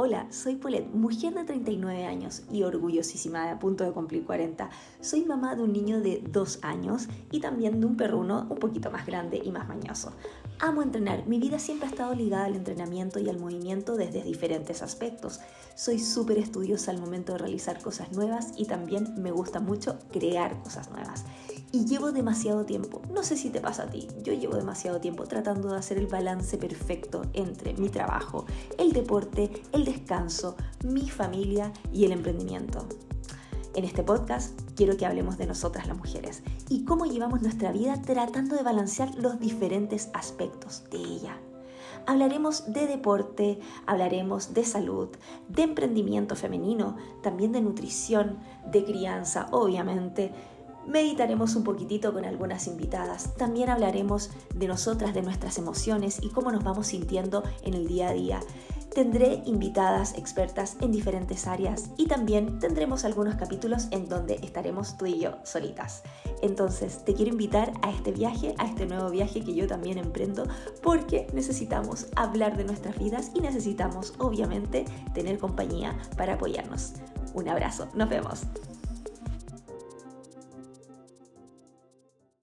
Hola, soy Paulette, mujer de 39 años y orgullosísima a punto de cumplir 40. Soy mamá de un niño de 2 años y también de un perruno un poquito más grande y más mañoso. Amo entrenar, mi vida siempre ha estado ligada al entrenamiento y al movimiento desde diferentes aspectos. Soy súper estudiosa al momento de realizar cosas nuevas y también me gusta mucho crear cosas nuevas y llevo demasiado tiempo, no sé si te pasa a ti, yo llevo demasiado tiempo tratando de hacer el balance perfecto entre mi trabajo, el deporte, el descanso, mi familia y el emprendimiento. En este podcast quiero que hablemos de nosotras las mujeres y cómo llevamos nuestra vida tratando de balancear los diferentes aspectos de ella. Hablaremos de deporte, hablaremos de salud, de emprendimiento femenino, también de nutrición, de crianza, obviamente, meditaremos un poquitito con algunas invitadas. También hablaremos de nosotras, de nuestras emociones y cómo nos vamos sintiendo en el día a día. Tendré invitadas expertas en diferentes áreas y también tendremos algunos capítulos en donde estaremos tú y yo solitas. Entonces te quiero invitar a este viaje, a este nuevo viaje que yo también emprendo porque necesitamos hablar de nuestras vidas y necesitamos obviamente tener compañía para apoyarnos. Un abrazo, nos vemos.